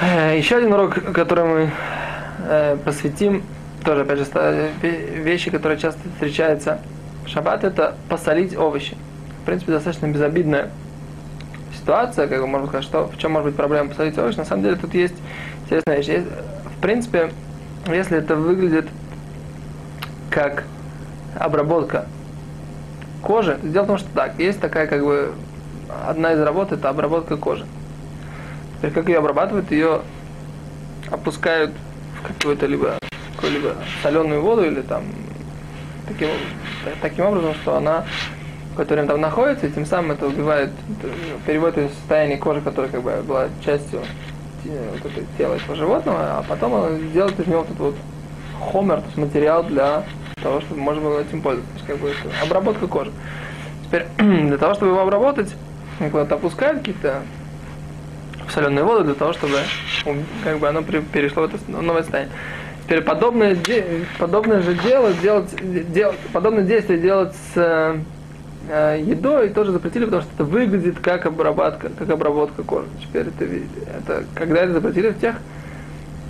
Э, Еще один урок, который мы э, посвятим, тоже, опять же, вещи, которые часто встречаются в шаббат, это посолить овощи. В принципе, достаточно безобидная ситуация, как бы можно сказать, что в чем может быть проблема посолить овощи. На самом деле тут есть интересная вещь. В принципе, если это выглядит как обработка кожи, дело в том, что так, есть такая как бы одна из работ это обработка кожи. Теперь как ее обрабатывают, ее опускают в какую-то либо какую-либо соленую воду или там таким, та- таким образом, что она какое-то время там находится, и тем самым это убивает, это, переводит ее в состояние кожи, которая как бы была частью те- вот этого тела этого животного, а потом она делает из него вот этот вот хомер, то есть материал для того, чтобы можно было этим пользоваться. Как бы это обработка кожи. Теперь для того, чтобы его обработать, вот опускают какие-то соленую воду для того, чтобы как бы оно перешло в это новое состояние. Теперь подобное, подобное же дело делать, делать, подобное действие делать с э, едой тоже запретили, потому что это выглядит как обработка, как обработка кожи. Теперь это, это когда это запретили в тех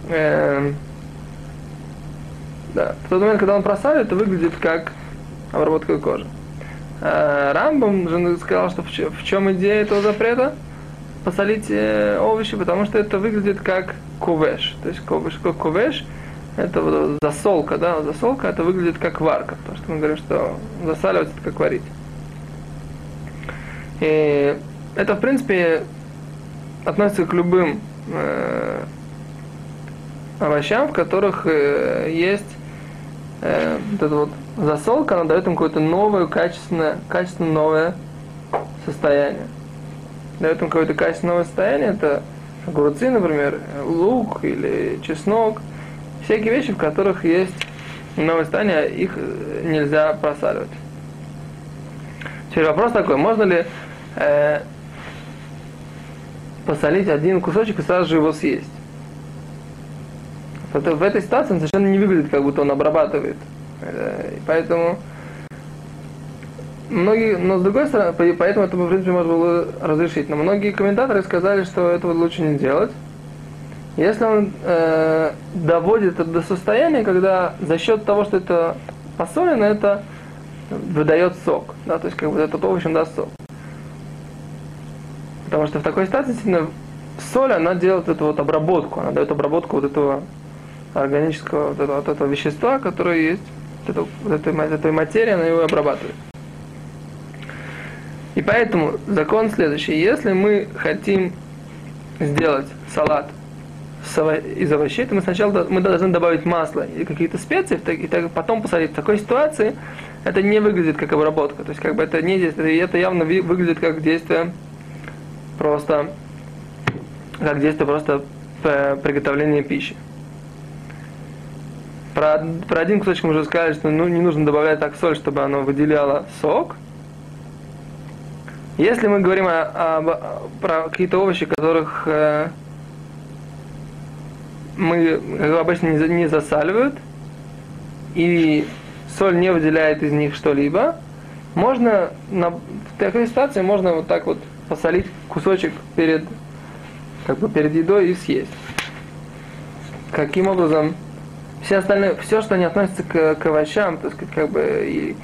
э, да, в тот момент, когда он просаливает, это выглядит как обработка кожи. Э, Рамбам же сказал, что в чем идея этого запрета? Посолить э, овощи, потому что это выглядит как кувеш. То есть кувеш, как кувеш, это вот засолка, да, засолка, это выглядит как варка, потому что мы говорим, что засаливать это как варить. И это, в принципе, относится к любым э, овощам, в которых э, есть э, вот эта вот засолка, она дает им какое-то новое, качественное, качественно новое состояние дает им какое-то качественное состояние, это огурцы, например, лук или чеснок, всякие вещи, в которых есть новое состояние, их э, нельзя просаливать. Теперь вопрос такой, можно ли э, посолить один кусочек и сразу же его съесть? В, этой- ситуации он совершенно не выглядит, как будто он обрабатывает. Э, поэтому многие, но с другой стороны, по- поэтому это, в принципе, можно было разрешить. Но многие комментаторы сказали, что этого лучше не делать. Если он э, доводит это до состояния, когда за счет того, что это посолено, это выдает сок. Да, то есть как бы этот овощ он даст сок. Потому что в такой ситуации соль, она делает эту вот обработку, она дает обработку вот этого органического, вот этого, вот этого вещества, которое есть, вот, вот этой, ма- этой материи, она его обрабатывает. И поэтому закон следующий. Если мы хотим сделать салат из овощей, то мы сначала мы должны добавить масло или какие-то специи, и так- потом посолить. В такой ситуации это не выглядит как обработка. То есть как бы это не действие, это явно выглядит как действие просто как действие просто п- приготовления пищи. Про, про один кусочек мы уже сказали, что ну, не нужно добавлять так соль, чтобы оно выделяло сок. Если мы говорим о, об- про какие-то овощи, которых э, мы обычно не, не засаливают, и соль не выделяет из них что-либо, можно на, в такой ситуации можно вот так вот посолить кусочек перед как бы перед едой и съесть. Каким образом? Все остальные, все, что не относится к, к овощам, то есть как бы и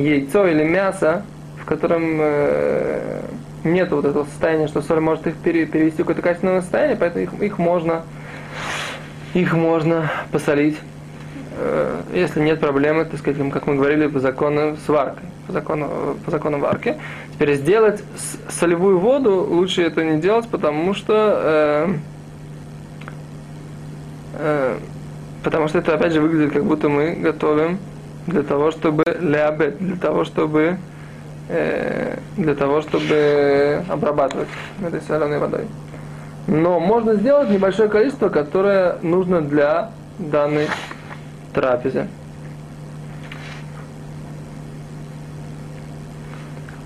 яйцо или мясо, в котором э, нет вот этого состояния, что соль может их пере- перевести в какое-то качественное состояние, поэтому их, их можно их можно посолить, э, если нет проблемы, так сказать, как мы говорили, по закону с по закону, по закону варки. Теперь сделать солевую воду лучше это не делать, потому что э, э, потому что это опять же выглядит, как будто мы готовим для того, чтобы лябет, для того, чтобы для того, чтобы обрабатывать этой соленой водой. Но можно сделать небольшое количество, которое нужно для данной трапезы.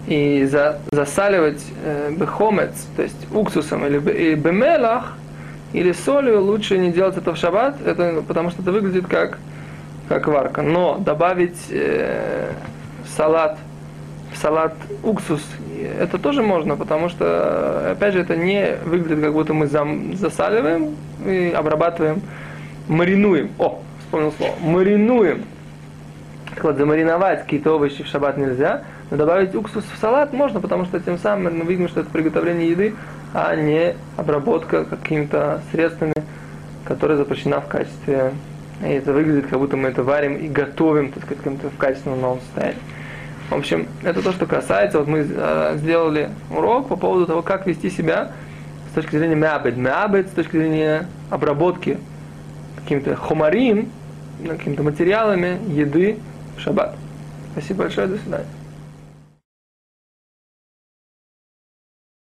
И за, засаливать э, бехомец, то есть уксусом или бемелах, или солью лучше не делать это в шаббат, это, потому что это выглядит как, как варка. Но добавить э, салат в салат уксус, это тоже можно, потому что, опять же, это не выглядит, как будто мы засаливаем и обрабатываем, маринуем. О, вспомнил слово. Маринуем. Так вот, замариновать какие-то овощи в шаббат нельзя, но добавить уксус в салат можно, потому что тем самым мы видим, что это приготовление еды, а не обработка какими-то средствами, которая запрещена в качестве и это выглядит, как будто мы это варим и готовим, так сказать, в качественном новом состоянии. В общем, это то, что касается, вот мы э, сделали урок по поводу того, как вести себя с точки зрения мябед. Мябед с точки зрения обработки каким-то хумарин, какими-то материалами еды в шаббат. Спасибо большое, до свидания.